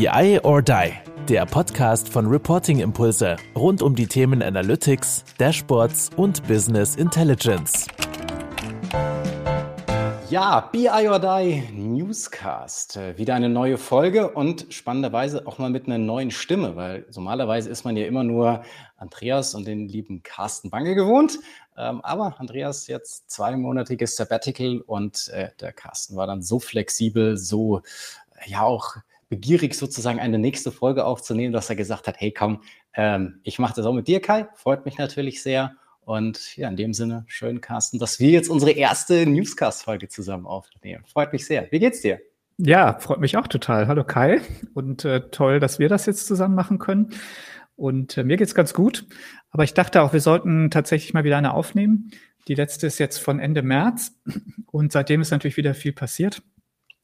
BI or Die, der Podcast von Reporting Impulse rund um die Themen Analytics, Dashboards und Business Intelligence. Ja, BI or Die Newscast. Äh, wieder eine neue Folge und spannenderweise auch mal mit einer neuen Stimme, weil normalerweise ist man ja immer nur Andreas und den lieben Carsten Bange gewohnt. Ähm, aber Andreas jetzt zweimonatiges Sabbatical und äh, der Carsten war dann so flexibel, so ja auch begierig sozusagen eine nächste Folge aufzunehmen, dass er gesagt hat, hey komm, ähm, ich mache das auch mit dir, Kai. Freut mich natürlich sehr. Und ja, in dem Sinne, schön, Carsten, dass wir jetzt unsere erste Newscast-Folge zusammen aufnehmen. Freut mich sehr. Wie geht's dir? Ja, freut mich auch total. Hallo Kai. Und äh, toll, dass wir das jetzt zusammen machen können. Und äh, mir geht's ganz gut. Aber ich dachte auch, wir sollten tatsächlich mal wieder eine aufnehmen. Die letzte ist jetzt von Ende März. Und seitdem ist natürlich wieder viel passiert.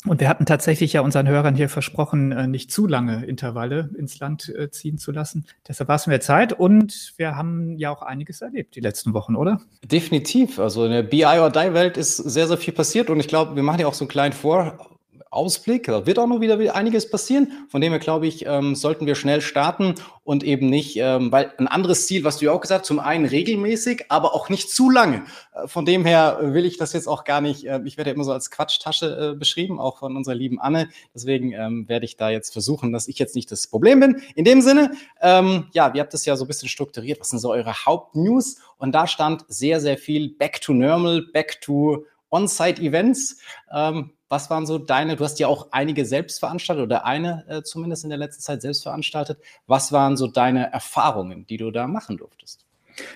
Und wir hatten tatsächlich ja unseren Hörern hier versprochen, äh, nicht zu lange Intervalle ins Land äh, ziehen zu lassen. Deshalb war es mir Zeit und wir haben ja auch einiges erlebt die letzten Wochen, oder? Definitiv. Also in der BI or Die Welt ist sehr, sehr viel passiert und ich glaube, wir machen ja auch so einen kleinen Vor Ausblick. Da wird auch noch wieder einiges passieren. Von dem her glaube ich, ähm, sollten wir schnell starten und eben nicht, ähm, weil ein anderes Ziel, was du ja auch gesagt hast, zum einen regelmäßig, aber auch nicht zu lange. Äh, von dem her will ich das jetzt auch gar nicht, äh, ich werde ja immer so als Quatschtasche äh, beschrieben, auch von unserer lieben Anne. Deswegen ähm, werde ich da jetzt versuchen, dass ich jetzt nicht das Problem bin. In dem Sinne, ähm, ja, wir habt es ja so ein bisschen strukturiert. Was sind so eure Hauptnews? Und da stand sehr, sehr viel Back to Normal, Back to On-Site-Events. Ähm, was waren so deine, du hast ja auch einige selbst veranstaltet oder eine äh, zumindest in der letzten Zeit selbst veranstaltet. Was waren so deine Erfahrungen, die du da machen durftest?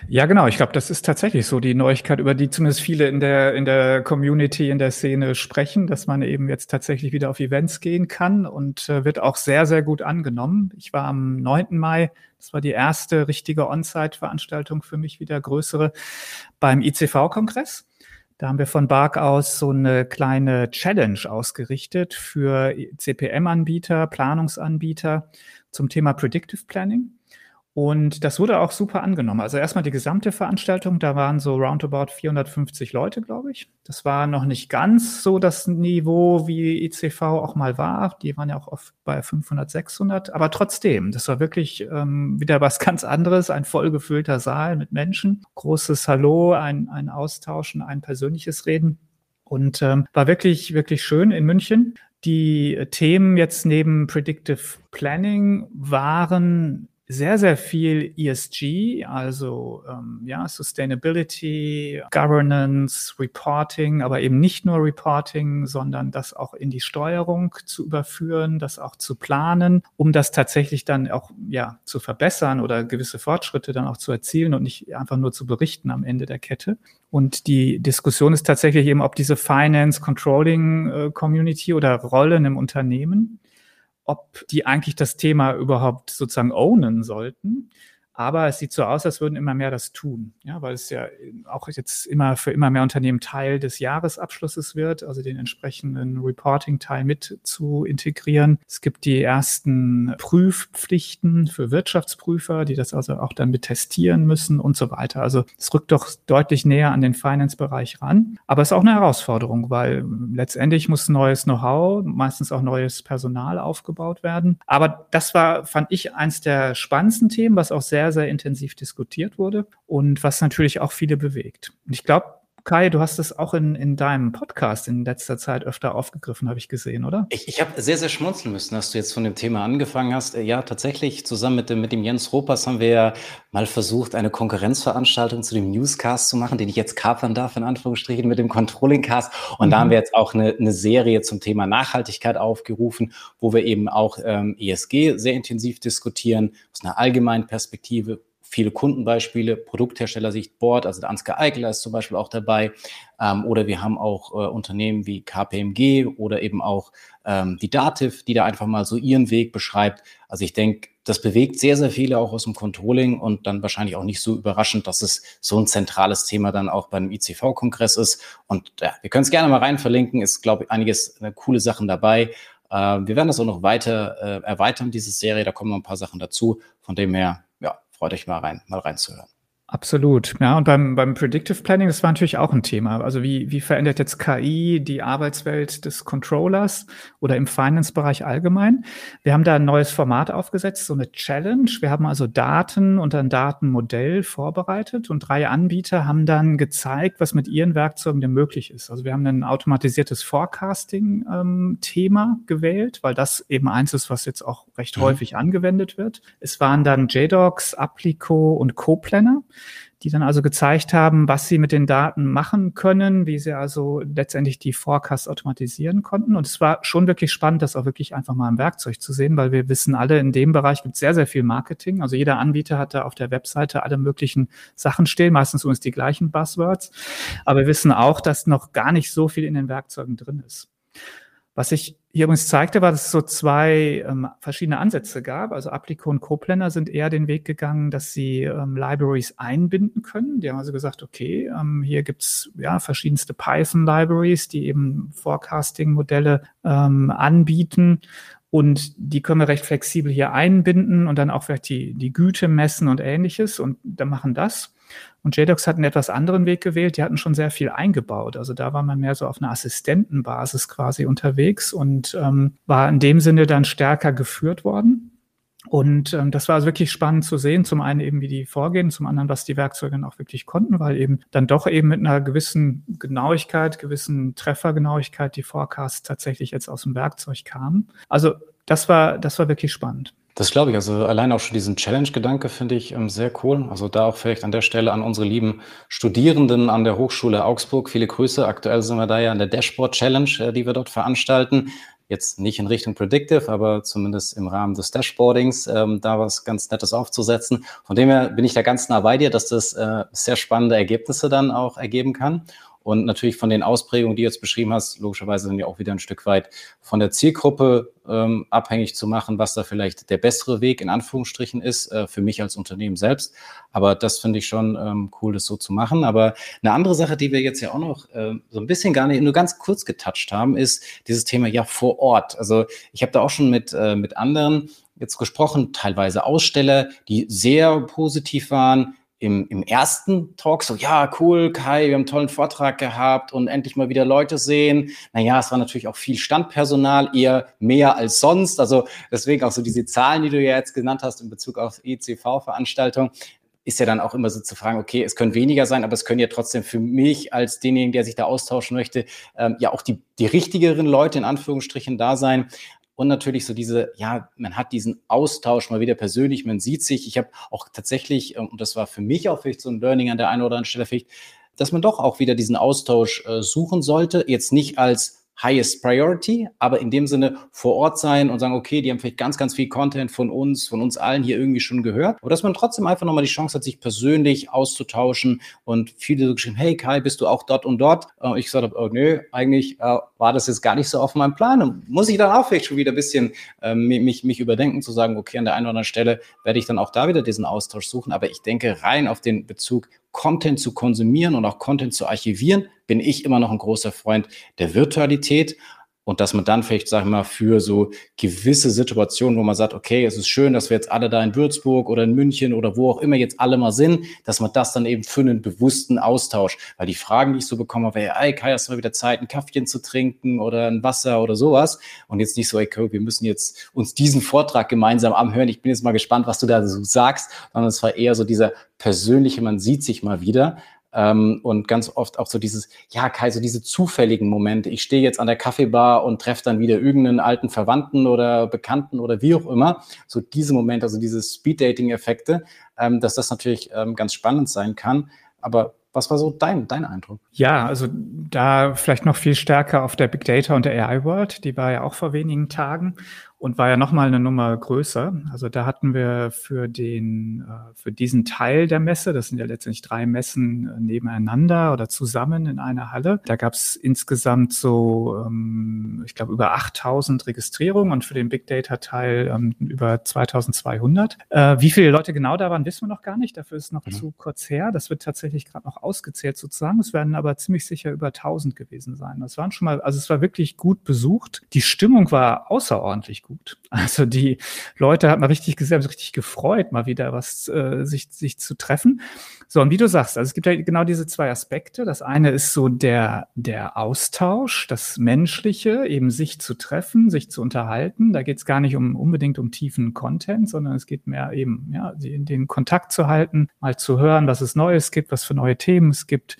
Ja, genau. Ich glaube, das ist tatsächlich so die Neuigkeit, über die zumindest viele in der, in der Community, in der Szene sprechen, dass man eben jetzt tatsächlich wieder auf Events gehen kann und äh, wird auch sehr, sehr gut angenommen. Ich war am 9. Mai, das war die erste richtige On-Site-Veranstaltung für mich, wieder größere, beim ICV-Kongress. Da haben wir von Bark aus so eine kleine Challenge ausgerichtet für CPM-Anbieter, Planungsanbieter zum Thema Predictive Planning. Und das wurde auch super angenommen. Also erstmal die gesamte Veranstaltung, da waren so roundabout 450 Leute, glaube ich. Das war noch nicht ganz so das Niveau, wie ICV auch mal war. Die waren ja auch oft bei 500, 600. Aber trotzdem, das war wirklich ähm, wieder was ganz anderes. Ein vollgefüllter Saal mit Menschen. Großes Hallo, ein, ein Austauschen, ein persönliches Reden. Und ähm, war wirklich, wirklich schön in München. Die Themen jetzt neben Predictive Planning waren sehr, sehr viel ESG, also ähm, ja, Sustainability, Governance, Reporting, aber eben nicht nur Reporting, sondern das auch in die Steuerung zu überführen, das auch zu planen, um das tatsächlich dann auch ja zu verbessern oder gewisse Fortschritte dann auch zu erzielen und nicht einfach nur zu berichten am Ende der Kette. Und die Diskussion ist tatsächlich eben, ob diese Finance Controlling äh, Community oder Rollen im Unternehmen ob die eigentlich das Thema überhaupt sozusagen ownen sollten aber es sieht so aus, als würden immer mehr das tun, ja, weil es ja auch jetzt immer für immer mehr Unternehmen Teil des Jahresabschlusses wird, also den entsprechenden Reporting-Teil mit zu integrieren. Es gibt die ersten Prüfpflichten für Wirtschaftsprüfer, die das also auch dann mit testieren müssen und so weiter. Also es rückt doch deutlich näher an den Finance-Bereich ran. Aber es ist auch eine Herausforderung, weil letztendlich muss neues Know-how, meistens auch neues Personal aufgebaut werden. Aber das war, fand ich, eins der spannendsten Themen, was auch sehr sehr, sehr intensiv diskutiert wurde und was natürlich auch viele bewegt. Und ich glaube, Kai, du hast es auch in, in deinem Podcast in letzter Zeit öfter aufgegriffen, habe ich gesehen, oder? Ich, ich habe sehr, sehr schmunzeln müssen, dass du jetzt von dem Thema angefangen hast. Äh, ja, tatsächlich, zusammen mit dem, mit dem Jens Ropers haben wir ja mal versucht, eine Konkurrenzveranstaltung zu dem Newscast zu machen, den ich jetzt kapern darf, in Anführungsstrichen, mit dem Controlling-Cast. Und mhm. da haben wir jetzt auch eine, eine Serie zum Thema Nachhaltigkeit aufgerufen, wo wir eben auch ähm, ESG sehr intensiv diskutieren, aus einer allgemeinen Perspektive, viele Kundenbeispiele, Produktherstellersicht Board, also der Ansgar Eichler ist zum Beispiel auch dabei. Ähm, oder wir haben auch äh, Unternehmen wie KPMG oder eben auch ähm, die Dativ, die da einfach mal so ihren Weg beschreibt. Also ich denke, das bewegt sehr, sehr viele auch aus dem Controlling und dann wahrscheinlich auch nicht so überraschend, dass es so ein zentrales Thema dann auch beim ICV-Kongress ist. Und ja, wir können es gerne mal rein verlinken, ist, glaube ich, einiges eine coole Sachen dabei. Äh, wir werden das auch noch weiter äh, erweitern, diese Serie. Da kommen noch ein paar Sachen dazu. Von dem her, freut euch mal rein, mal reinzuhören. Absolut. Ja, und beim, beim Predictive Planning, das war natürlich auch ein Thema. Also wie, wie verändert jetzt KI die Arbeitswelt des Controllers oder im Finance-Bereich allgemein? Wir haben da ein neues Format aufgesetzt, so eine Challenge. Wir haben also Daten und ein Datenmodell vorbereitet und drei Anbieter haben dann gezeigt, was mit ihren Werkzeugen denn möglich ist. Also wir haben ein automatisiertes Forecasting-Thema ähm, gewählt, weil das eben eins ist, was jetzt auch recht mhm. häufig angewendet wird. Es waren dann JDocs, Applico und CoPlanner die dann also gezeigt haben, was sie mit den Daten machen können, wie sie also letztendlich die Forecasts automatisieren konnten. Und es war schon wirklich spannend, das auch wirklich einfach mal im Werkzeug zu sehen, weil wir wissen alle, in dem Bereich gibt es sehr, sehr viel Marketing. Also jeder Anbieter hat da auf der Webseite alle möglichen Sachen stehen, meistens uns die gleichen Buzzwords. Aber wir wissen auch, dass noch gar nicht so viel in den Werkzeugen drin ist. Was sich hier übrigens zeigte, war, dass es so zwei ähm, verschiedene Ansätze gab. Also Applico und CoPlanner sind eher den Weg gegangen, dass sie ähm, Libraries einbinden können. Die haben also gesagt, okay, ähm, hier gibt's ja verschiedenste Python-Libraries, die eben Forecasting-Modelle ähm, anbieten. Und die können wir recht flexibel hier einbinden und dann auch vielleicht die, die Güte messen und ähnliches und dann machen das. Und JDocs hat einen etwas anderen Weg gewählt. Die hatten schon sehr viel eingebaut. Also da war man mehr so auf einer Assistentenbasis quasi unterwegs und ähm, war in dem Sinne dann stärker geführt worden. Und ähm, das war also wirklich spannend zu sehen. Zum einen eben, wie die vorgehen, zum anderen, was die Werkzeuge dann auch wirklich konnten, weil eben dann doch eben mit einer gewissen Genauigkeit, gewissen Treffergenauigkeit die Forecasts tatsächlich jetzt aus dem Werkzeug kamen. Also das war, das war wirklich spannend. Das glaube ich. Also allein auch schon diesen Challenge-Gedanke finde ich ähm, sehr cool. Also da auch vielleicht an der Stelle an unsere lieben Studierenden an der Hochschule Augsburg. Viele Grüße. Aktuell sind wir da ja an der Dashboard Challenge, äh, die wir dort veranstalten. Jetzt nicht in Richtung Predictive, aber zumindest im Rahmen des Dashboardings ähm, da was ganz Nettes aufzusetzen. Von dem her bin ich da ganz nah bei dir, dass das äh, sehr spannende Ergebnisse dann auch ergeben kann. Und natürlich von den Ausprägungen, die du jetzt beschrieben hast, logischerweise sind ja auch wieder ein Stück weit von der Zielgruppe ähm, abhängig zu machen, was da vielleicht der bessere Weg in Anführungsstrichen ist, äh, für mich als Unternehmen selbst. Aber das finde ich schon ähm, cool, das so zu machen. Aber eine andere Sache, die wir jetzt ja auch noch äh, so ein bisschen gar nicht, nur ganz kurz getoucht haben, ist dieses Thema ja vor Ort. Also ich habe da auch schon mit, äh, mit anderen jetzt gesprochen, teilweise Aussteller, die sehr positiv waren, im, im ersten Talk so, ja, cool, Kai, wir haben einen tollen Vortrag gehabt und endlich mal wieder Leute sehen. Naja, es war natürlich auch viel Standpersonal, eher mehr als sonst. Also deswegen auch so diese Zahlen, die du ja jetzt genannt hast in Bezug auf ECV-Veranstaltung, ist ja dann auch immer so zu fragen, okay, es können weniger sein, aber es können ja trotzdem für mich als denjenigen, der sich da austauschen möchte, ähm, ja auch die, die richtigeren Leute in Anführungsstrichen da sein und natürlich so diese, ja, man hat diesen Austausch mal wieder persönlich, man sieht sich. Ich habe auch tatsächlich, ähm, und das war für mich auch vielleicht so ein Learning an der einen oder anderen Stelle, vielleicht, dass man doch auch wieder diesen Austausch äh, suchen sollte. Jetzt nicht als highest priority, aber in dem Sinne vor Ort sein und sagen, okay, die haben vielleicht ganz, ganz viel Content von uns, von uns allen hier irgendwie schon gehört. Aber dass man trotzdem einfach nochmal die Chance hat, sich persönlich auszutauschen und viele so geschrieben, hey Kai, bist du auch dort und dort? Und ich gesagt habe, oh nö, eigentlich äh, war das jetzt gar nicht so auf meinem Plan. Und muss ich dann auch vielleicht schon wieder ein bisschen äh, mich, mich überdenken, zu sagen, okay, an der einen oder anderen Stelle werde ich dann auch da wieder diesen Austausch suchen. Aber ich denke rein auf den Bezug Content zu konsumieren und auch Content zu archivieren, bin ich immer noch ein großer Freund der Virtualität und dass man dann vielleicht, sag ich mal, für so gewisse Situationen, wo man sagt, okay, es ist schön, dass wir jetzt alle da in Würzburg oder in München oder wo auch immer jetzt alle mal sind, dass man das dann eben für einen bewussten Austausch, weil die Fragen, die ich so bekomme, wäre, ey, Kai, hast du mal wieder Zeit, ein Kaffeechen zu trinken oder ein Wasser oder sowas? Und jetzt nicht so, ey, okay, wir müssen jetzt uns diesen Vortrag gemeinsam anhören, ich bin jetzt mal gespannt, was du da so sagst, sondern es war eher so dieser persönliche, man sieht sich mal wieder, ähm, und ganz oft auch so dieses, ja, Kai, so diese zufälligen Momente. Ich stehe jetzt an der Kaffeebar und treffe dann wieder irgendeinen alten Verwandten oder Bekannten oder wie auch immer. So diese Momente, also diese Speed-Dating-Effekte, ähm, dass das natürlich ähm, ganz spannend sein kann. Aber was war so dein, dein Eindruck? Ja, also da vielleicht noch viel stärker auf der Big Data und der AI World. Die war ja auch vor wenigen Tagen und war ja nochmal eine Nummer größer. Also da hatten wir für den, äh, für diesen Teil der Messe, das sind ja letztendlich drei Messen äh, nebeneinander oder zusammen in einer Halle, da gab es insgesamt so, ähm, ich glaube, über 8000 Registrierungen und für den Big Data Teil ähm, über 2200. Äh, wie viele Leute genau da waren, wissen wir noch gar nicht. Dafür ist noch mhm. zu kurz her. Das wird tatsächlich gerade noch ausgezählt sozusagen. Es werden aber ziemlich sicher über 1000 gewesen sein. Das waren schon mal, also es war wirklich gut besucht. Die Stimmung war außerordentlich gut gut. Also die Leute hat man richtig gesehen, richtig gefreut, mal wieder was äh, sich, sich zu treffen. So, und wie du sagst, also es gibt ja genau diese zwei Aspekte. Das eine ist so der, der Austausch, das Menschliche, eben sich zu treffen, sich zu unterhalten. Da geht es gar nicht um unbedingt um tiefen Content, sondern es geht mehr eben, ja, den, den Kontakt zu halten, mal zu hören, was es Neues gibt, was für neue Themen es gibt.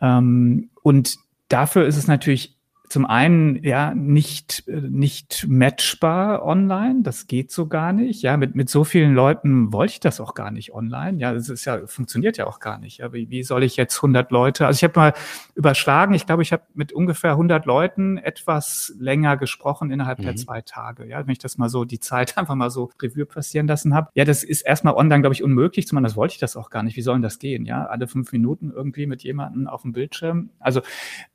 Ähm, und dafür ist es natürlich zum einen ja nicht nicht matchbar online, das geht so gar nicht. Ja, mit mit so vielen Leuten wollte ich das auch gar nicht online. Ja, das ist ja funktioniert ja auch gar nicht. Ja, wie, wie soll ich jetzt 100 Leute? Also ich habe mal überschlagen. Ich glaube, ich habe mit ungefähr 100 Leuten etwas länger gesprochen innerhalb mhm. der zwei Tage. Ja, wenn ich das mal so die Zeit einfach mal so Revue passieren lassen habe. Ja, das ist erstmal online, glaube ich, unmöglich. Zumal das wollte ich das auch gar nicht. Wie soll denn das gehen? Ja, alle fünf Minuten irgendwie mit jemandem auf dem Bildschirm. Also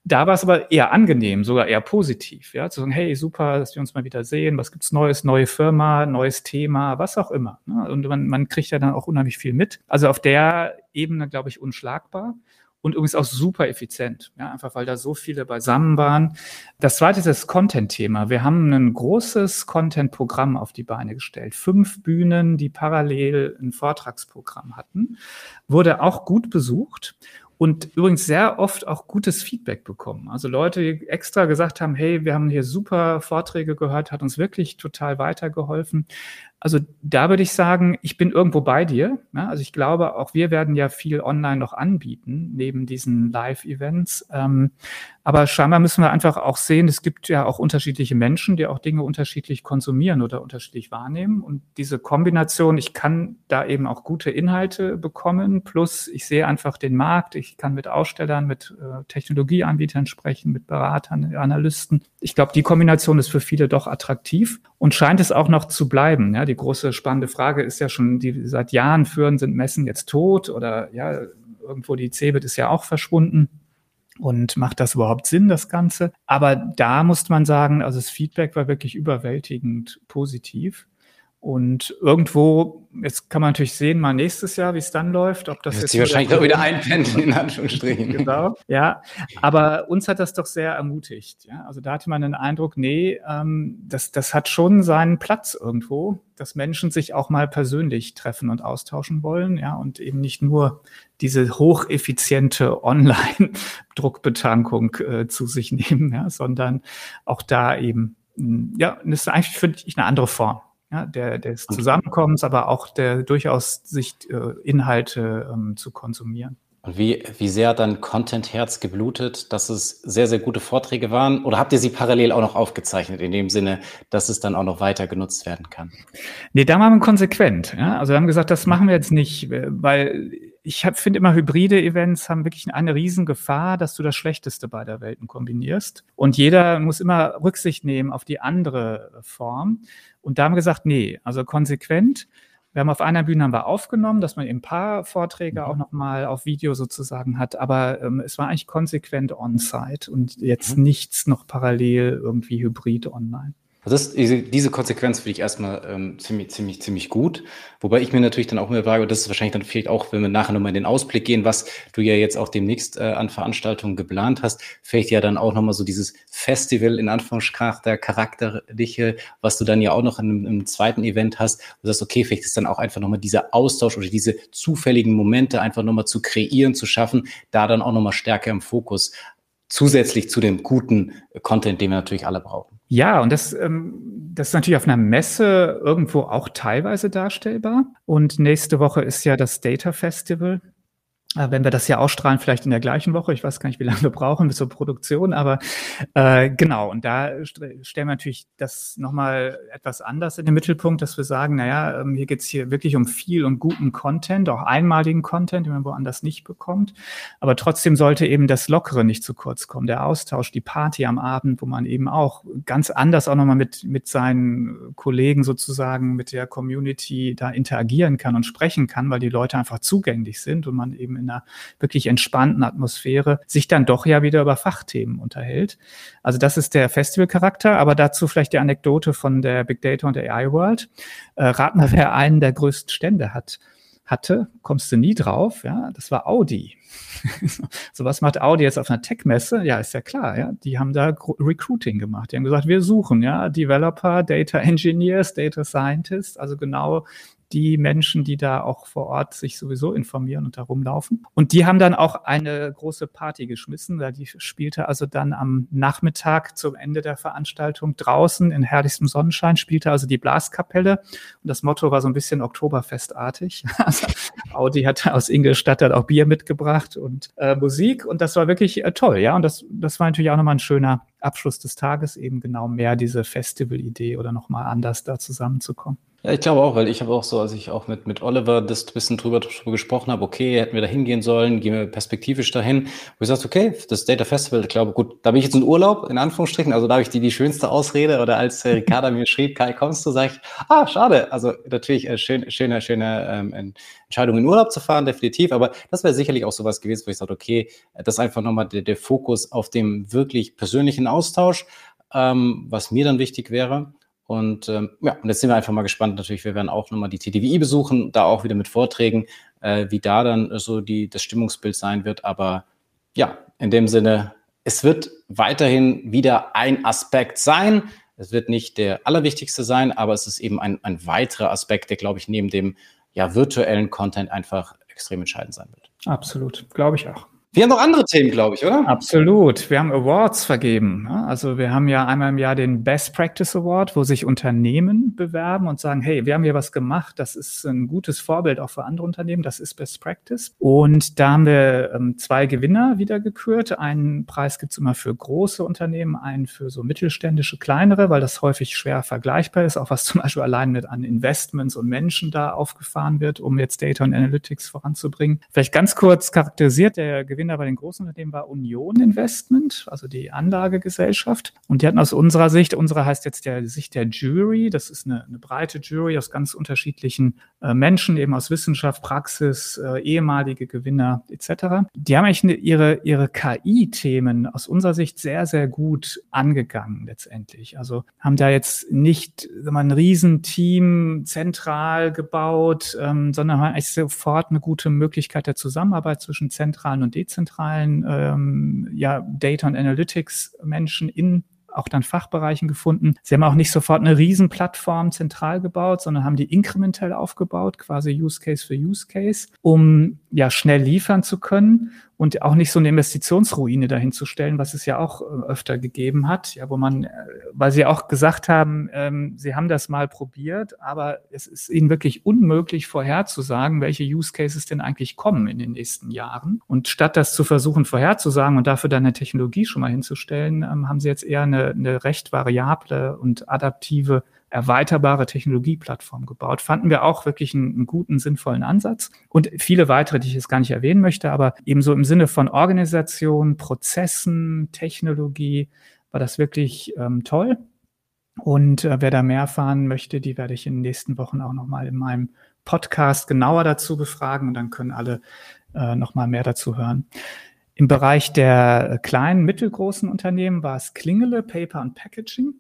da war es aber eher angenehm sogar eher positiv, ja, zu sagen, hey, super, dass wir uns mal wieder sehen, was gibt's Neues, neue Firma, neues Thema, was auch immer. Ne? Und man, man kriegt ja dann auch unheimlich viel mit. Also auf der Ebene, glaube ich, unschlagbar und übrigens auch super effizient, ja, einfach weil da so viele beisammen waren. Das zweite ist das Content-Thema. Wir haben ein großes Content-Programm auf die Beine gestellt. Fünf Bühnen, die parallel ein Vortragsprogramm hatten, wurde auch gut besucht und übrigens sehr oft auch gutes Feedback bekommen. Also Leute, die extra gesagt haben, hey, wir haben hier super Vorträge gehört, hat uns wirklich total weitergeholfen. Also da würde ich sagen, ich bin irgendwo bei dir. Ja, also ich glaube, auch wir werden ja viel online noch anbieten, neben diesen Live-Events. Ähm, aber scheinbar müssen wir einfach auch sehen, es gibt ja auch unterschiedliche Menschen, die auch Dinge unterschiedlich konsumieren oder unterschiedlich wahrnehmen. Und diese Kombination, ich kann da eben auch gute Inhalte bekommen, plus ich sehe einfach den Markt, ich kann mit Ausstellern, mit äh, Technologieanbietern sprechen, mit Beratern, Analysten. Ich glaube, die Kombination ist für viele doch attraktiv und scheint es auch noch zu bleiben. Ja, die große spannende Frage ist ja schon, die seit Jahren führen, sind Messen jetzt tot oder ja, irgendwo die Cebit ist ja auch verschwunden. Und macht das überhaupt Sinn, das Ganze? Aber da muss man sagen, also das Feedback war wirklich überwältigend positiv. Und irgendwo, jetzt kann man natürlich sehen, mal nächstes Jahr, wie es dann läuft, ob das, das jetzt. wahrscheinlich auch wieder einpendeln, in Anführungsstrichen. genau. Ja. Aber uns hat das doch sehr ermutigt. Ja. Also da hatte man den Eindruck, nee, ähm, das, das hat schon seinen Platz irgendwo, dass Menschen sich auch mal persönlich treffen und austauschen wollen, ja, und eben nicht nur diese hocheffiziente Online-Druckbetankung äh, zu sich nehmen, ja, sondern auch da eben, ja, das ist eigentlich, finde ich, eine andere Form ja, der, des Zusammenkommens, aber auch der durchaus sich äh, Inhalte ähm, zu konsumieren. Und wie, wie sehr hat dann Content-Herz geblutet, dass es sehr, sehr gute Vorträge waren? Oder habt ihr sie parallel auch noch aufgezeichnet, in dem Sinne, dass es dann auch noch weiter genutzt werden kann? Nee, da waren wir konsequent. Ja? Also wir haben gesagt, das machen wir jetzt nicht, weil ich finde immer, hybride Events haben wirklich eine Riesengefahr, dass du das Schlechteste beider Welten kombinierst. Und jeder muss immer Rücksicht nehmen auf die andere Form. Und da haben wir gesagt, nee, also konsequent. Wir haben auf einer Bühne haben wir aufgenommen, dass man eben ein paar Vorträge mhm. auch nochmal auf Video sozusagen hat, aber ähm, es war eigentlich konsequent on-site und jetzt mhm. nichts noch parallel irgendwie hybrid online. Also das, diese, Konsequenz finde ich erstmal ähm, ziemlich, ziemlich, ziemlich gut. Wobei ich mir natürlich dann auch immer frage, und das ist wahrscheinlich dann vielleicht auch, wenn wir nachher nochmal in den Ausblick gehen, was du ja jetzt auch demnächst äh, an Veranstaltungen geplant hast, vielleicht ja dann auch nochmal so dieses Festival in Anführungsstrichen, charakterliche, was du dann ja auch noch in einem, zweiten Event hast. Du sagst, okay, vielleicht ist dann auch einfach nochmal dieser Austausch oder diese zufälligen Momente einfach nochmal zu kreieren, zu schaffen, da dann auch nochmal stärker im Fokus zusätzlich zu dem guten Content, den wir natürlich alle brauchen. Ja, und das, ähm, das ist natürlich auf einer Messe irgendwo auch teilweise darstellbar. Und nächste Woche ist ja das Data Festival. Äh, wenn wir das ja ausstrahlen, vielleicht in der gleichen Woche. Ich weiß gar nicht, wie lange wir brauchen bis zur Produktion, aber äh, genau. Und da stellen wir natürlich das nochmal etwas anders in den Mittelpunkt, dass wir sagen, naja, ähm, hier geht's hier wirklich um viel und guten Content, auch einmaligen Content, den man woanders nicht bekommt. Aber trotzdem sollte eben das Lockere nicht zu kurz kommen, der Austausch, die Party am Abend, wo man eben auch ganz anders auch nochmal mit, mit seinen Kollegen sozusagen, mit der Community da interagieren kann und sprechen kann, weil die Leute einfach zugänglich sind und man eben in einer wirklich entspannten Atmosphäre sich dann doch ja wieder über Fachthemen unterhält. Also das ist der Festivalcharakter, aber dazu vielleicht die Anekdote von der Big Data und der AI World. Äh, mal, wer einen der größten Stände hat hatte, kommst du nie drauf, ja, das war Audi. so was macht Audi jetzt auf einer Tech-Messe? Ja, ist ja klar, ja. Die haben da Recruiting gemacht. Die haben gesagt, wir suchen, ja, Developer, Data Engineers, Data Scientists, also genau die Menschen, die da auch vor Ort sich sowieso informieren und da rumlaufen. Und die haben dann auch eine große Party geschmissen. Die spielte also dann am Nachmittag zum Ende der Veranstaltung draußen in herrlichstem Sonnenschein, spielte also die Blaskapelle. Und das Motto war so ein bisschen Oktoberfestartig. Also Audi hat aus Ingolstadt dann auch Bier mitgebracht und äh, Musik. Und das war wirklich äh, toll, ja. Und das, das war natürlich auch nochmal ein schöner Abschluss des Tages, eben genau mehr diese Festival-Idee oder nochmal anders da zusammenzukommen. Ja, ich glaube auch, weil ich habe auch so, als ich auch mit, mit Oliver das bisschen drüber, drüber gesprochen habe, okay, hätten wir da hingehen sollen, gehen wir perspektivisch dahin, wo ich sagte, okay, das Data Festival, ich glaube, gut, da bin ich jetzt in Urlaub, in Anführungsstrichen, also da habe ich die, die schönste Ausrede oder als äh, Ricarda mir schrieb, Kai, kommst du, sage ich, ah, schade, also natürlich äh, schön, schöne, schöne ähm, Entscheidung in Urlaub zu fahren, definitiv, aber das wäre sicherlich auch sowas gewesen, wo ich sagte, okay, das ist einfach nochmal der, der Fokus auf dem wirklich persönlichen Austausch, ähm, was mir dann wichtig wäre. Und ähm, ja, und jetzt sind wir einfach mal gespannt. Natürlich, wir werden auch nochmal die TDWI besuchen, da auch wieder mit Vorträgen, äh, wie da dann so die, das Stimmungsbild sein wird. Aber ja, in dem Sinne, es wird weiterhin wieder ein Aspekt sein. Es wird nicht der allerwichtigste sein, aber es ist eben ein, ein weiterer Aspekt, der, glaube ich, neben dem ja, virtuellen Content einfach extrem entscheidend sein wird. Absolut, glaube ich auch. Wir haben noch andere Themen, glaube ich, oder? Absolut. Wir haben Awards vergeben. Also wir haben ja einmal im Jahr den Best Practice Award, wo sich Unternehmen bewerben und sagen, hey, wir haben hier was gemacht. Das ist ein gutes Vorbild auch für andere Unternehmen. Das ist Best Practice. Und da haben wir ähm, zwei Gewinner wieder gekürt. Einen Preis gibt's immer für große Unternehmen, einen für so mittelständische, kleinere, weil das häufig schwer vergleichbar ist, auch was zum Beispiel allein mit an Investments und Menschen da aufgefahren wird, um jetzt Data und Analytics voranzubringen. Vielleicht ganz kurz charakterisiert der Gewinner Gewinner bei den großen Unternehmen war Union Investment, also die Anlagegesellschaft. Und die hatten aus unserer Sicht, unsere heißt jetzt der Sicht der Jury, das ist eine, eine breite Jury aus ganz unterschiedlichen äh, Menschen, eben aus Wissenschaft, Praxis, äh, ehemalige Gewinner etc. Die haben eigentlich ihre, ihre KI-Themen aus unserer Sicht sehr, sehr gut angegangen letztendlich. Also haben da jetzt nicht mal, ein Riesenteam zentral gebaut, ähm, sondern haben eigentlich sofort eine gute Möglichkeit der Zusammenarbeit zwischen zentralen und dezentralen dezentralen ähm, ja, Data und Analytics Menschen in auch dann Fachbereichen gefunden. Sie haben auch nicht sofort eine Riesenplattform zentral gebaut, sondern haben die inkrementell aufgebaut, quasi Use Case für Use Case, um ja schnell liefern zu können und auch nicht so eine Investitionsruine dahin zu stellen, was es ja auch äh, öfter gegeben hat, ja, wo man, äh, weil sie auch gesagt haben, ähm, sie haben das mal probiert, aber es ist ihnen wirklich unmöglich vorherzusagen, welche Use Cases denn eigentlich kommen in den nächsten Jahren. Und statt das zu versuchen vorherzusagen und dafür dann eine Technologie schon mal hinzustellen, ähm, haben sie jetzt eher eine, eine recht variable und adaptive erweiterbare Technologieplattform gebaut. Fanden wir auch wirklich einen, einen, guten, sinnvollen Ansatz. Und viele weitere, die ich jetzt gar nicht erwähnen möchte, aber ebenso im Sinne von Organisation, Prozessen, Technologie war das wirklich ähm, toll. Und äh, wer da mehr erfahren möchte, die werde ich in den nächsten Wochen auch nochmal in meinem Podcast genauer dazu befragen und dann können alle äh, nochmal mehr dazu hören. Im Bereich der kleinen, mittelgroßen Unternehmen war es Klingele, Paper und Packaging.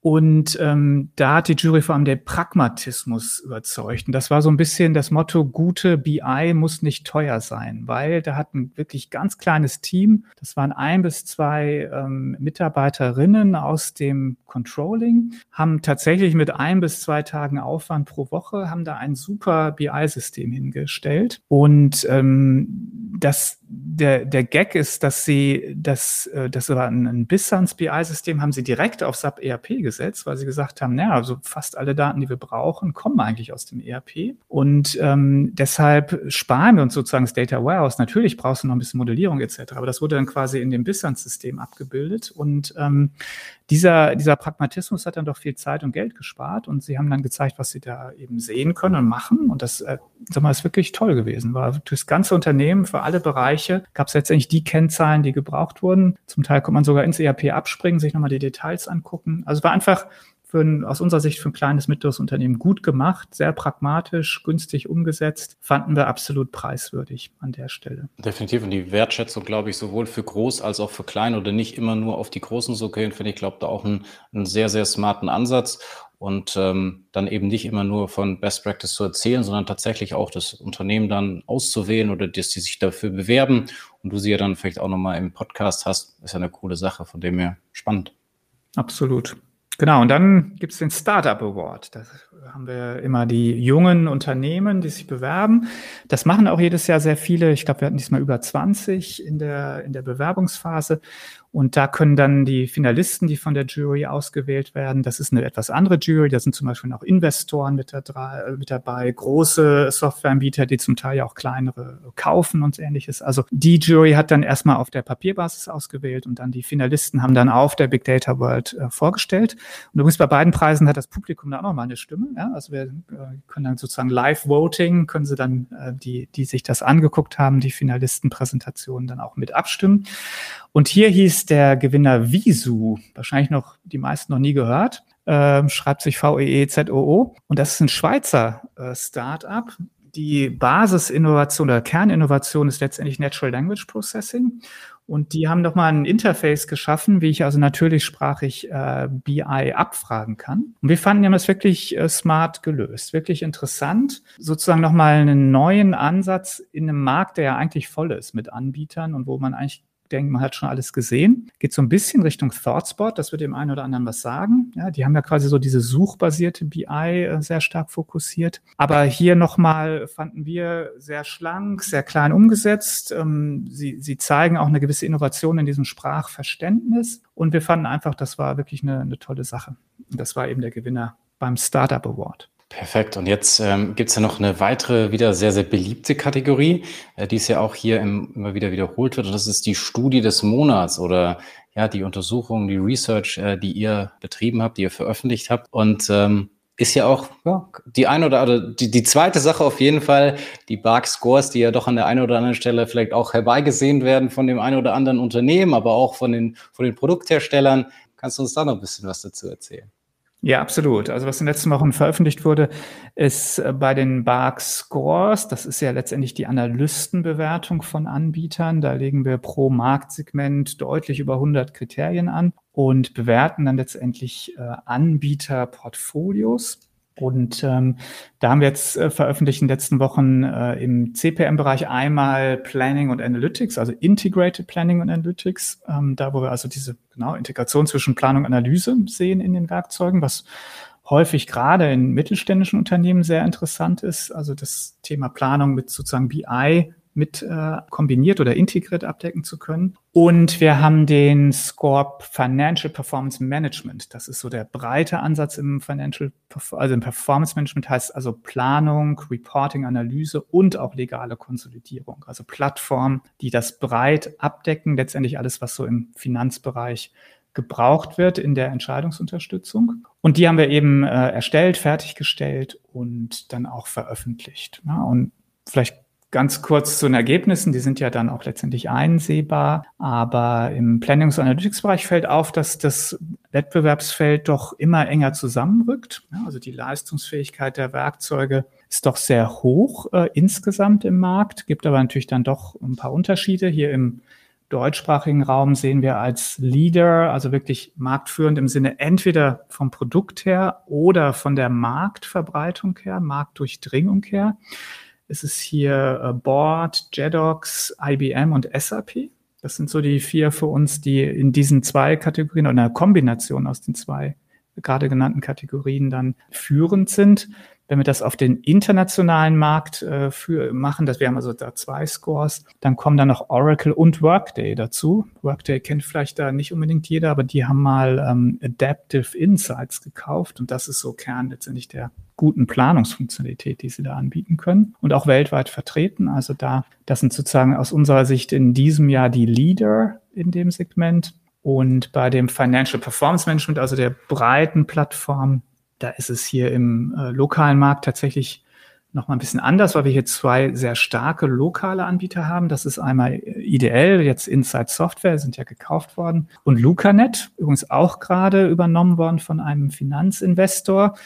Und ähm, da hat die Jury vor allem der Pragmatismus überzeugt. Und das war so ein bisschen das Motto, gute BI muss nicht teuer sein, weil da hat ein wirklich ganz kleines Team, das waren ein bis zwei ähm, Mitarbeiterinnen aus dem Controlling, haben tatsächlich mit ein bis zwei Tagen Aufwand pro Woche, haben da ein super BI-System hingestellt. Und ähm, das, der, der Gag ist, dass sie das, äh, das war ein, ein Bissans BI-System, haben sie direkt auf SAP ERP gesetzt weil sie gesagt haben, naja, also fast alle Daten, die wir brauchen, kommen eigentlich aus dem ERP. Und ähm, deshalb sparen wir uns sozusagen das Data Warehouse. Natürlich brauchst du noch ein bisschen Modellierung etc., aber das wurde dann quasi in dem Bissans-System abgebildet. Und ähm, dieser, dieser Pragmatismus hat dann doch viel Zeit und Geld gespart und sie haben dann gezeigt, was sie da eben sehen können und machen. Und das, äh, sag mal, ist wirklich toll gewesen. War das ganze Unternehmen, für alle Bereiche gab es letztendlich die Kennzahlen, die gebraucht wurden. Zum Teil konnte man sogar ins ERP abspringen, sich nochmal die Details angucken. Also war einfach für ein, aus unserer Sicht für ein kleines, mittleres Unternehmen gut gemacht, sehr pragmatisch, günstig umgesetzt, fanden wir absolut preiswürdig an der Stelle. Definitiv. Und die Wertschätzung, glaube ich, sowohl für groß als auch für klein oder nicht immer nur auf die Großen so gehen, finde ich, glaube da auch einen, einen sehr, sehr smarten Ansatz. und ähm, dann eben nicht immer nur von Best Practice zu erzählen, sondern tatsächlich auch das Unternehmen dann auszuwählen oder dass die sich dafür bewerben und du sie ja dann vielleicht auch nochmal im Podcast hast, ist ja eine coole Sache, von dem her spannend. Absolut. Genau, und dann gibt es den Startup Award. Da haben wir immer die jungen Unternehmen, die sich bewerben. Das machen auch jedes Jahr sehr viele. Ich glaube, wir hatten diesmal über 20 in der, in der Bewerbungsphase. Und da können dann die Finalisten, die von der Jury ausgewählt werden, das ist eine etwas andere Jury, da sind zum Beispiel auch Investoren mit, da, mit dabei, große Softwareanbieter, die zum Teil ja auch kleinere kaufen und ähnliches. Also die Jury hat dann erstmal auf der Papierbasis ausgewählt und dann die Finalisten haben dann auf der Big Data World äh, vorgestellt. Und übrigens bei beiden Preisen hat das Publikum da auch nochmal eine Stimme. Ja? Also wir äh, können dann sozusagen Live-Voting, können sie dann, äh, die, die sich das angeguckt haben, die Finalistenpräsentationen dann auch mit abstimmen. Und hier hieß der Gewinner Visu, wahrscheinlich noch die meisten noch nie gehört, äh, schreibt sich V-E-E-Z-O-O. Und das ist ein Schweizer äh, Start-up. Die Basisinnovation oder Kerninnovation ist letztendlich Natural Language Processing. Und die haben nochmal ein Interface geschaffen, wie ich also natürlich sprachig äh, BI abfragen kann. Und wir fanden, die haben das wirklich äh, smart gelöst, wirklich interessant. Sozusagen nochmal einen neuen Ansatz in einem Markt, der ja eigentlich voll ist mit Anbietern und wo man eigentlich denkt, man hat schon alles gesehen. Geht so ein bisschen Richtung ThoughtSpot, das wird dem einen oder anderen was sagen. Ja, die haben ja quasi so diese suchbasierte BI äh, sehr stark fokussiert. Aber hier nochmal fanden wir sehr schlank, sehr klein umgesetzt. Ähm, sie, sie zeigen auch eine gewisse Innovation in diesem Sprachverständnis. Und wir fanden einfach, das war wirklich eine, eine tolle Sache. Und das war eben der Gewinner beim Startup Award. Perfekt. Und jetzt ähm, gibt es ja noch eine weitere, wieder sehr, sehr beliebte Kategorie, äh, die es ja auch hier im, immer wieder wiederholt wird. Und das ist die Studie des Monats oder ja, die Untersuchung, die Research, äh, die ihr betrieben habt, die ihr veröffentlicht habt. Und ähm, ist ja auch ja, die eine oder andere, die, die zweite Sache auf jeden Fall, die Bark Scores, die ja doch an der einen oder anderen Stelle vielleicht auch herbeigesehen werden von dem einen oder anderen Unternehmen, aber auch von den, von den Produktherstellern. Kannst du uns da noch ein bisschen was dazu erzählen? Ja, absolut. Also was in den letzten Wochen veröffentlicht wurde, ist äh, bei den Bark Scores, das ist ja letztendlich die Analystenbewertung von Anbietern. Da legen wir pro Marktsegment deutlich über 100 Kriterien an und bewerten dann letztendlich äh, Anbieterportfolios. Und ähm, da haben wir jetzt äh, veröffentlicht in den letzten Wochen äh, im CPM-Bereich einmal Planning und Analytics, also Integrated Planning und Analytics, ähm, da wo wir also diese genau Integration zwischen Planung und Analyse sehen in den Werkzeugen, was häufig gerade in mittelständischen Unternehmen sehr interessant ist. Also das Thema Planung mit sozusagen BI mit äh, kombiniert oder integriert abdecken zu können. Und wir haben den SCORP Financial Performance Management. Das ist so der breite Ansatz im Financial, also im Performance Management heißt also Planung, Reporting, Analyse und auch legale Konsolidierung. Also Plattformen, die das breit abdecken, letztendlich alles, was so im Finanzbereich gebraucht wird in der Entscheidungsunterstützung. Und die haben wir eben äh, erstellt, fertiggestellt und dann auch veröffentlicht. Ja, und vielleicht Ganz kurz zu den Ergebnissen, die sind ja dann auch letztendlich einsehbar, aber im Plannings- und Analytics-Bereich fällt auf, dass das Wettbewerbsfeld doch immer enger zusammenrückt. Also die Leistungsfähigkeit der Werkzeuge ist doch sehr hoch äh, insgesamt im Markt, gibt aber natürlich dann doch ein paar Unterschiede. Hier im deutschsprachigen Raum sehen wir als Leader, also wirklich marktführend im Sinne entweder vom Produkt her oder von der Marktverbreitung her, Marktdurchdringung her ist es hier äh, Board, JEDOX, IBM und SAP. Das sind so die vier für uns, die in diesen zwei Kategorien oder einer Kombination aus den zwei gerade genannten Kategorien dann führend sind. Wenn wir das auf den internationalen Markt äh, für, machen, dass wir haben also da zwei Scores, dann kommen dann noch Oracle und Workday dazu. Workday kennt vielleicht da nicht unbedingt jeder, aber die haben mal ähm, Adaptive Insights gekauft und das ist so Kern letztendlich der guten Planungsfunktionalität, die sie da anbieten können und auch weltweit vertreten. Also da, das sind sozusagen aus unserer Sicht in diesem Jahr die Leader in dem Segment. Und bei dem Financial Performance Management, also der breiten Plattform, da ist es hier im äh, lokalen Markt tatsächlich noch mal ein bisschen anders, weil wir hier zwei sehr starke lokale Anbieter haben. Das ist einmal IDL, jetzt Inside Software, sind ja gekauft worden. Und LucaNet, übrigens auch gerade übernommen worden von einem Finanzinvestor.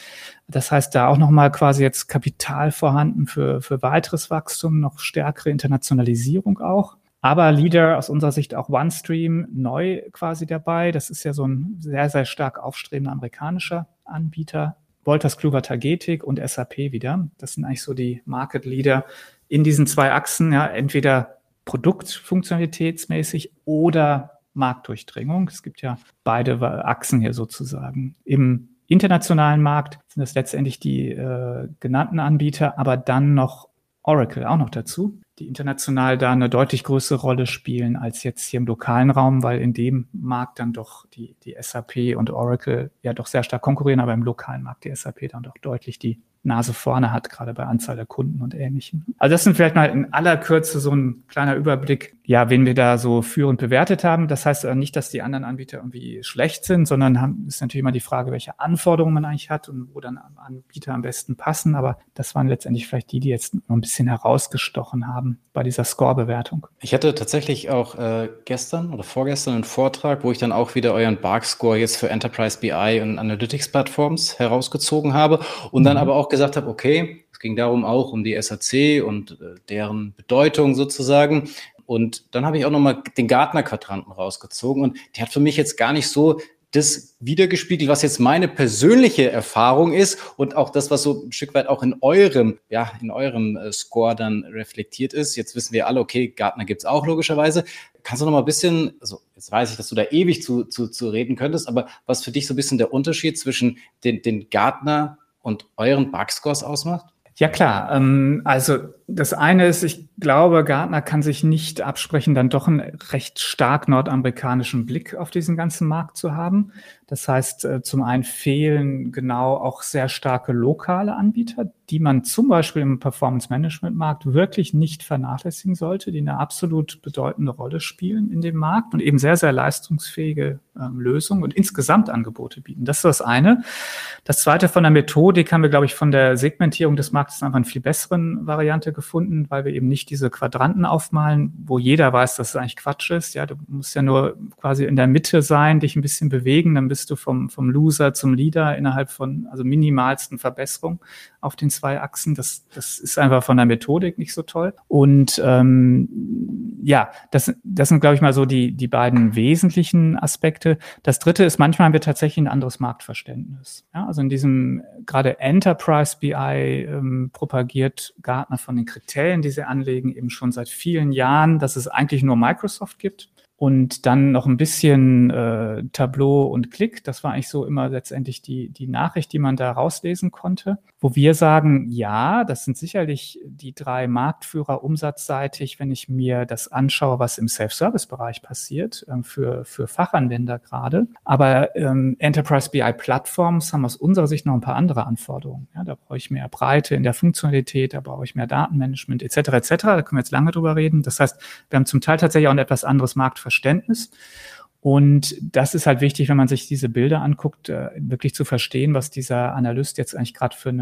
Das heißt, da auch noch mal quasi jetzt Kapital vorhanden für, für weiteres Wachstum, noch stärkere Internationalisierung auch. Aber Leader aus unserer Sicht auch OneStream neu quasi dabei. Das ist ja so ein sehr, sehr stark aufstrebender amerikanischer Anbieter Wolters Kluwer Tagetik und SAP wieder. Das sind eigentlich so die Market Leader in diesen zwei Achsen, ja, entweder Produktfunktionalitätsmäßig oder Marktdurchdringung. Es gibt ja beide Achsen hier sozusagen. Im internationalen Markt sind es letztendlich die äh, genannten Anbieter, aber dann noch Oracle auch noch dazu, die international da eine deutlich größere Rolle spielen als jetzt hier im lokalen Raum, weil in dem Markt dann doch die, die SAP und Oracle ja doch sehr stark konkurrieren, aber im lokalen Markt die SAP dann doch deutlich die Nase vorne hat, gerade bei Anzahl der Kunden und Ähnlichem. Also das sind vielleicht mal in aller Kürze so ein kleiner Überblick, ja, wen wir da so führend bewertet haben. Das heißt nicht, dass die anderen Anbieter irgendwie schlecht sind, sondern haben, ist natürlich immer die Frage, welche Anforderungen man eigentlich hat und wo dann Anbieter am besten passen. Aber das waren letztendlich vielleicht die, die jetzt noch ein bisschen herausgestochen haben bei dieser Score-Bewertung. Ich hatte tatsächlich auch äh, gestern oder vorgestern einen Vortrag, wo ich dann auch wieder euren Bark-Score jetzt für Enterprise BI und Analytics-Plattforms herausgezogen habe und mhm. dann aber auch gesagt habe, okay, es ging darum auch um die SAC und äh, deren Bedeutung sozusagen. Und dann habe ich auch nochmal den Gartner-Quadranten rausgezogen und der hat für mich jetzt gar nicht so das wiedergespiegelt, was jetzt meine persönliche Erfahrung ist und auch das, was so ein Stück weit auch in eurem, ja, in eurem äh, Score dann reflektiert ist. Jetzt wissen wir alle, okay, Gartner gibt's auch logischerweise. Kannst du noch mal ein bisschen, also jetzt weiß ich, dass du da ewig zu, zu, zu reden könntest, aber was für dich so ein bisschen der Unterschied zwischen den, den Gartner und euren Bug-Scores ausmacht? Ja klar, ähm, also das eine ist, ich glaube, Gartner kann sich nicht absprechen, dann doch einen recht stark nordamerikanischen Blick auf diesen ganzen Markt zu haben. Das heißt, äh, zum einen fehlen genau auch sehr starke lokale Anbieter, die man zum Beispiel im Performance-Management-Markt wirklich nicht vernachlässigen sollte, die eine absolut bedeutende Rolle spielen in dem Markt und eben sehr, sehr leistungsfähige ähm, Lösungen und insgesamt Angebote bieten. Das ist das eine. Das zweite von der Methodik haben wir, glaube ich, von der Segmentierung des Marktes einfach eine viel besseren Variante gefunden, weil wir eben nicht diese Quadranten aufmalen, wo jeder weiß, dass es eigentlich Quatsch ist. Ja, du musst ja nur quasi in der Mitte sein, dich ein bisschen bewegen, dann bist du vom, vom Loser zum Leader innerhalb von, also minimalsten Verbesserung auf den zwei Achsen. Das, das ist einfach von der Methodik nicht so toll. Und ähm, ja, das, das sind, glaube ich, mal so die, die beiden wesentlichen Aspekte. Das dritte ist, manchmal haben wir tatsächlich ein anderes Marktverständnis. Ja, also in diesem gerade Enterprise BI ähm, propagiert Gartner von den Kriterien, die sie anlegen, eben schon seit vielen Jahren, dass es eigentlich nur Microsoft gibt und dann noch ein bisschen äh, Tableau und Klick. Das war eigentlich so immer letztendlich die, die Nachricht, die man da rauslesen konnte. Wo wir sagen, ja, das sind sicherlich die drei Marktführer umsatzseitig, wenn ich mir das anschaue, was im Self-Service-Bereich passiert, äh, für, für Fachanwender gerade. Aber ähm, Enterprise BI Plattforms haben aus unserer Sicht noch ein paar andere Anforderungen. Ja, da brauche ich mehr Breite in der Funktionalität, da brauche ich mehr Datenmanagement etc. etc. Da können wir jetzt lange drüber reden. Das heißt, wir haben zum Teil tatsächlich auch ein etwas anderes Marktverständnis Verständnis. Und das ist halt wichtig, wenn man sich diese Bilder anguckt, äh, wirklich zu verstehen, was dieser Analyst jetzt eigentlich gerade für,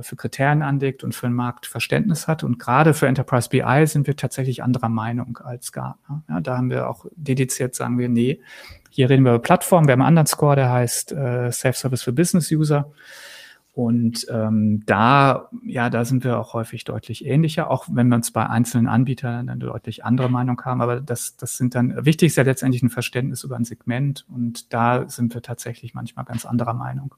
für Kriterien anlegt und für ein Marktverständnis hat. Und gerade für Enterprise BI sind wir tatsächlich anderer Meinung als Gartner. Ja, da haben wir auch dediziert, sagen wir, nee, hier reden wir über Plattformen. Wir haben einen anderen Score, der heißt äh, Self-Service für Business User. Und ähm, da, ja, da sind wir auch häufig deutlich ähnlicher, auch wenn wir uns bei einzelnen Anbietern eine deutlich andere Meinung haben. Aber das, das sind dann, wichtig ist ja letztendlich ein Verständnis über ein Segment und da sind wir tatsächlich manchmal ganz anderer Meinung.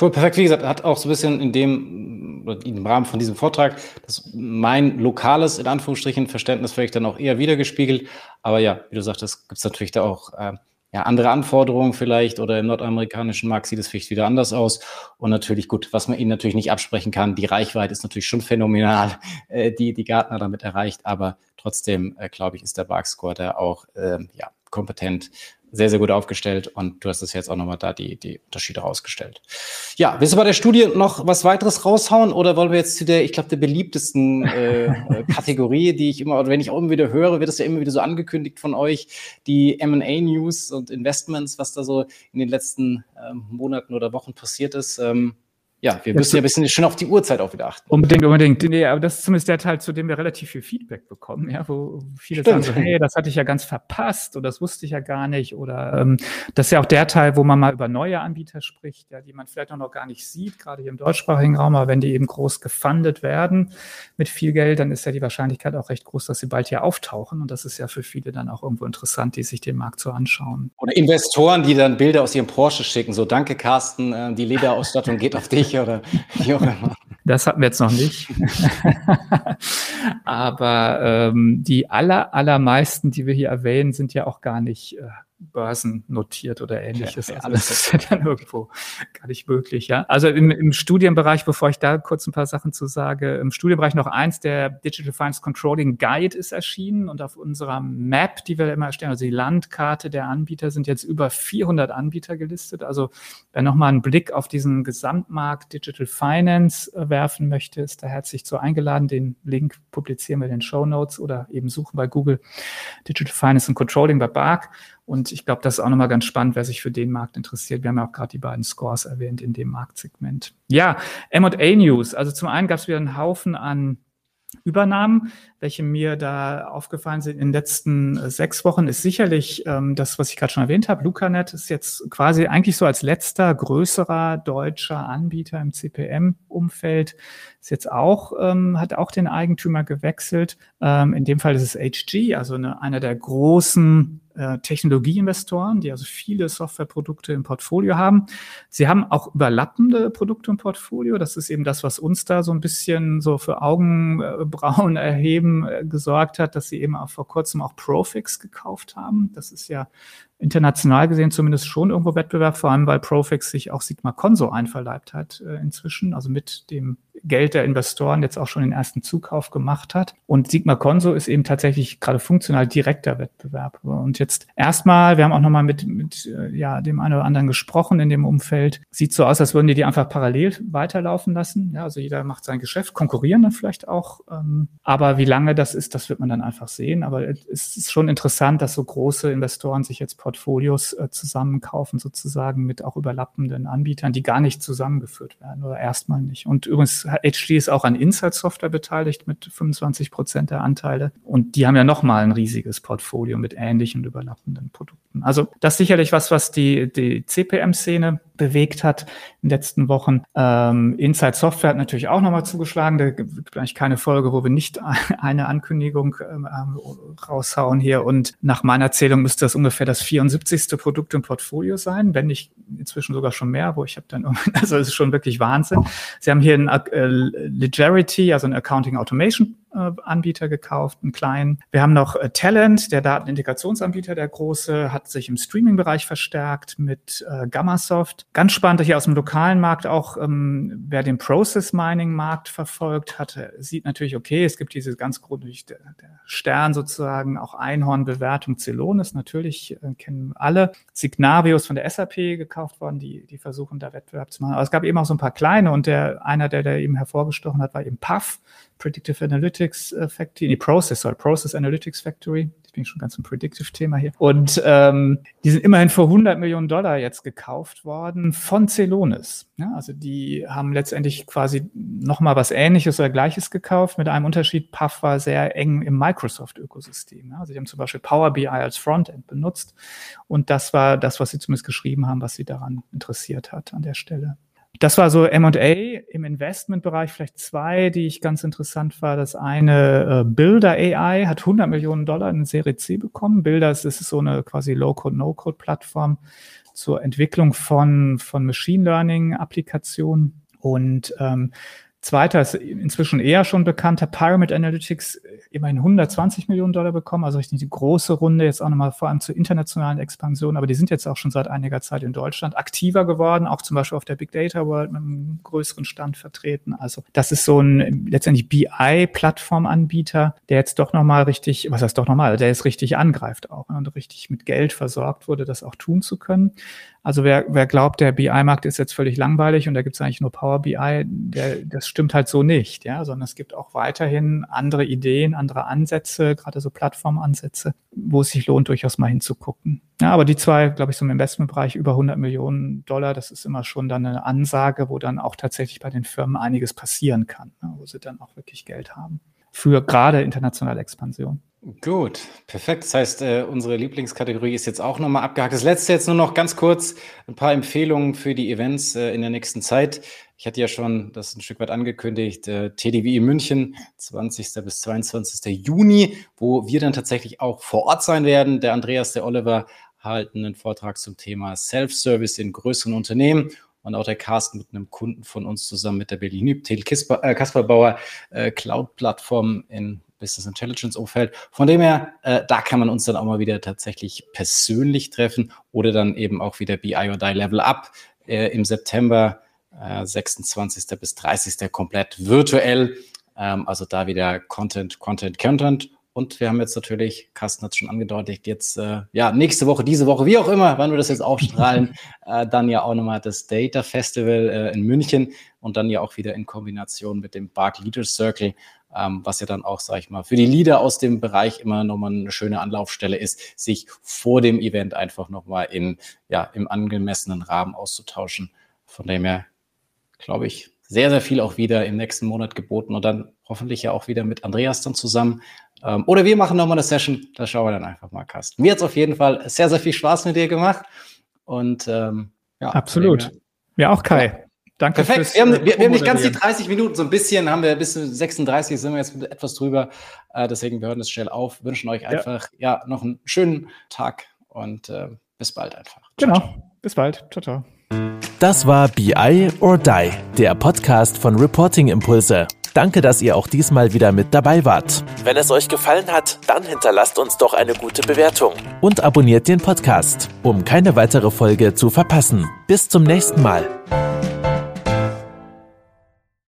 Cool, perfekt. Wie gesagt, hat auch so ein bisschen in dem, im Rahmen von diesem Vortrag, das mein lokales, in Anführungsstrichen, Verständnis vielleicht dann auch eher wiedergespiegelt. Aber ja, wie du sagtest, gibt es natürlich da auch äh, ja, andere Anforderungen vielleicht oder im nordamerikanischen Markt sieht es vielleicht wieder anders aus. Und natürlich gut, was man ihnen natürlich nicht absprechen kann, die Reichweite ist natürlich schon phänomenal, äh, die die Gartner damit erreicht, aber trotzdem, äh, glaube ich, ist der Bark Score da auch äh, ja, kompetent sehr, sehr gut aufgestellt und du hast es jetzt auch nochmal da die, die Unterschiede rausgestellt. Ja, willst du bei der Studie noch was weiteres raushauen oder wollen wir jetzt zu der, ich glaube, der beliebtesten äh, äh, Kategorie, die ich immer, oder wenn ich auch immer wieder höre, wird das ja immer wieder so angekündigt von euch, die M&A-News und Investments, was da so in den letzten ähm, Monaten oder Wochen passiert ist. Ähm, ja, wir müssen ja ein bisschen schon auf die Uhrzeit auch wieder achten. Unbedingt, unbedingt. Nee, aber das ist zumindest der Teil, zu dem wir relativ viel Feedback bekommen, ja, wo viele Stimmt. sagen so, hey, das hatte ich ja ganz verpasst oder das wusste ich ja gar nicht. Oder ähm, das ist ja auch der Teil, wo man mal über neue Anbieter spricht, ja, die man vielleicht auch noch gar nicht sieht, gerade hier im deutschsprachigen Raum, aber wenn die eben groß gefundet werden mit viel Geld, dann ist ja die Wahrscheinlichkeit auch recht groß, dass sie bald hier auftauchen. Und das ist ja für viele dann auch irgendwo interessant, die sich den Markt so anschauen. Oder Investoren, die dann Bilder aus ihrem Porsche schicken, so danke Carsten, äh, die Lederausstattung geht auf dich. Gespräche oder wie auch immer. Das hatten wir jetzt noch nicht. Aber ähm, die aller, allermeisten, die wir hier erwähnen, sind ja auch gar nicht äh, börsennotiert oder ähnliches. Ja, also das ist ja dann irgendwo gar nicht möglich, ja. Also im, im Studienbereich, bevor ich da kurz ein paar Sachen zu sage, im Studienbereich noch eins, der Digital Finance Controlling Guide ist erschienen und auf unserer Map, die wir immer erstellen, also die Landkarte der Anbieter, sind jetzt über 400 Anbieter gelistet. Also wer nochmal einen Blick auf diesen Gesamtmarkt Digital Finance äh, werfen möchte, ist da herzlich zu eingeladen. Den Link publizieren wir in den Show Notes oder eben suchen bei Google Digital Finance and Controlling bei BARC. Und ich glaube, das ist auch nochmal ganz spannend, wer sich für den Markt interessiert. Wir haben ja auch gerade die beiden Scores erwähnt in dem Marktsegment. Ja, M&A News. Also zum einen gab es wieder einen Haufen an Übernahmen, welche mir da aufgefallen sind in den letzten äh, sechs Wochen, ist sicherlich ähm, das, was ich gerade schon erwähnt habe. Lucanet ist jetzt quasi eigentlich so als letzter größerer deutscher Anbieter im CPM-Umfeld. Ist jetzt auch, ähm, hat auch den Eigentümer gewechselt. Ähm, in dem Fall ist es HG, also eine, einer der großen äh, Technologieinvestoren, die also viele Softwareprodukte im Portfolio haben. Sie haben auch überlappende Produkte im Portfolio. Das ist eben das, was uns da so ein bisschen so für Augenbrauen erheben äh, gesorgt hat, dass sie eben auch vor kurzem auch Profix gekauft haben. Das ist ja international gesehen zumindest schon irgendwo Wettbewerb, vor allem weil Profix sich auch Sigma Conso einverleibt hat äh, inzwischen, also mit dem Geld der Investoren jetzt auch schon den ersten Zukauf gemacht hat. Und Sigma Conso ist eben tatsächlich gerade funktional direkter Wettbewerb. Und jetzt erstmal, wir haben auch nochmal mit, mit äh, ja, dem einen oder anderen gesprochen in dem Umfeld. Sieht so aus, als würden die die einfach parallel weiterlaufen lassen. Ja, also jeder macht sein Geschäft, konkurrieren dann vielleicht auch. Ähm, aber wie lange das ist, das wird man dann einfach sehen. Aber es ist schon interessant, dass so große Investoren sich jetzt Portfolios äh, zusammenkaufen, sozusagen mit auch überlappenden Anbietern, die gar nicht zusammengeführt werden oder erstmal nicht. Und übrigens, HG ist auch an Insight Software beteiligt mit 25 Prozent der Anteile. Und die haben ja nochmal ein riesiges Portfolio mit ähnlichen überlappenden Produkten. Also das ist sicherlich was, was die, die CPM-Szene bewegt hat in den letzten Wochen. Ähm, Inside Software hat natürlich auch nochmal zugeschlagen. Da gibt eigentlich keine Folge, wo wir nicht eine Ankündigung ähm, raushauen hier. Und nach meiner Zählung müsste das ungefähr das 74. Produkt im Portfolio sein, wenn nicht inzwischen sogar schon mehr, wo ich habe dann, also es ist schon wirklich Wahnsinn. Sie haben hier ein äh, Legerity, also ein Accounting Automation Anbieter gekauft, einen kleinen. Wir haben noch äh, Talent, der Datenintegrationsanbieter, der große, hat sich im Streaming-Bereich verstärkt mit äh, Gammasoft. Ganz spannend hier aus dem lokalen Markt auch, ähm, wer den Process Mining Markt verfolgt hat, sieht natürlich, okay, es gibt diese ganz grundsätzlich der, Stern sozusagen, auch Einhorn-Bewertung Celonis, natürlich äh, kennen alle. Signavius von der SAP gekauft worden, die, die versuchen da Wettbewerb zu machen. Aber es gab eben auch so ein paar kleine und der, einer, der da eben hervorgestochen hat, war eben Puff, Predictive Analytics äh, Factory, die Process, sorry, Process Analytics Factory. Ich bin schon ganz im Predictive-Thema hier. Und ähm, die sind immerhin für 100 Millionen Dollar jetzt gekauft worden von Celonis. Ja, also die haben letztendlich quasi nochmal was Ähnliches oder Gleiches gekauft, mit einem Unterschied. Puff war sehr eng im Microsoft-Ökosystem. Ja, also die haben zum Beispiel Power BI als Frontend benutzt. Und das war das, was sie zumindest geschrieben haben, was sie daran interessiert hat an der Stelle. Das war so M&A im Investmentbereich, vielleicht zwei, die ich ganz interessant war. Das eine, äh, Builder AI hat 100 Millionen Dollar in Serie C bekommen. Builder ist, so eine quasi Low-Code, No-Code-Plattform zur Entwicklung von, von Machine Learning-Applikationen. Und ähm, Zweiter ist inzwischen eher schon bekannter, Pyramid Analytics, immerhin 120 Millionen Dollar bekommen, also richtig die große Runde, jetzt auch nochmal vor allem zur internationalen Expansion, aber die sind jetzt auch schon seit einiger Zeit in Deutschland aktiver geworden, auch zum Beispiel auf der Big Data World mit einem größeren Stand vertreten. Also das ist so ein letztendlich BI-Plattformanbieter, der jetzt doch nochmal richtig, was heißt doch nochmal, der jetzt richtig angreift auch ne, und richtig mit Geld versorgt wurde, das auch tun zu können. Also wer, wer glaubt, der BI-Markt ist jetzt völlig langweilig und da gibt es eigentlich nur Power BI, der, das stimmt halt so nicht, ja, sondern es gibt auch weiterhin andere Ideen, andere Ansätze, gerade so Plattformansätze, wo es sich lohnt, durchaus mal hinzugucken. Ja, aber die zwei, glaube ich, so im Investmentbereich über 100 Millionen Dollar, das ist immer schon dann eine Ansage, wo dann auch tatsächlich bei den Firmen einiges passieren kann, ne, wo sie dann auch wirklich Geld haben für gerade internationale Expansion. Gut, perfekt. Das heißt, äh, unsere Lieblingskategorie ist jetzt auch nochmal abgehakt. Das letzte jetzt nur noch ganz kurz ein paar Empfehlungen für die Events äh, in der nächsten Zeit. Ich hatte ja schon das ein Stück weit angekündigt, äh, TDWI München, 20. bis 22. Juni, wo wir dann tatsächlich auch vor Ort sein werden. Der Andreas, der Oliver halten einen Vortrag zum Thema Self-Service in größeren Unternehmen und auch der Cast mit einem Kunden von uns zusammen mit der Berlin Til äh, Kasperbauer äh, Cloud-Plattform in Business Intelligence Umfeld. Von dem her, äh, da kann man uns dann auch mal wieder tatsächlich persönlich treffen oder dann eben auch wieder BI or Die Level Up äh, im September, äh, 26. bis 30. komplett virtuell. Ähm, also da wieder Content, Content, Content. Und wir haben jetzt natürlich, Carsten hat es schon angedeutet, jetzt äh, ja nächste Woche, diese Woche, wie auch immer, wann wir das jetzt aufstrahlen, äh, dann ja auch nochmal das Data Festival äh, in München und dann ja auch wieder in Kombination mit dem Bark Leaders Circle was ja dann auch, sage ich mal, für die Leader aus dem Bereich immer nochmal eine schöne Anlaufstelle ist, sich vor dem Event einfach nochmal in, ja, im angemessenen Rahmen auszutauschen. Von dem her, glaube ich, sehr, sehr viel auch wieder im nächsten Monat geboten und dann hoffentlich ja auch wieder mit Andreas dann zusammen. Ähm, oder wir machen nochmal eine Session, da schauen wir dann einfach mal, Carsten. Mir hat es auf jeden Fall sehr, sehr viel Spaß mit dir gemacht und ähm, ja. Absolut. Ja, auch Kai. Danke. Perfekt. Wir haben, wir, wir haben nicht ganz die 30 Minuten, so ein bisschen haben wir bis 36 sind wir jetzt etwas drüber. Äh, deswegen wir hören das schnell auf. Wünschen euch einfach ja, ja noch einen schönen Tag und äh, bis bald einfach. Ciao, genau. Ciao. Bis bald. Ciao, ciao. Das war BI or Die, der Podcast von Reporting Impulse. Danke, dass ihr auch diesmal wieder mit dabei wart. Wenn es euch gefallen hat, dann hinterlasst uns doch eine gute Bewertung und abonniert den Podcast, um keine weitere Folge zu verpassen. Bis zum nächsten Mal.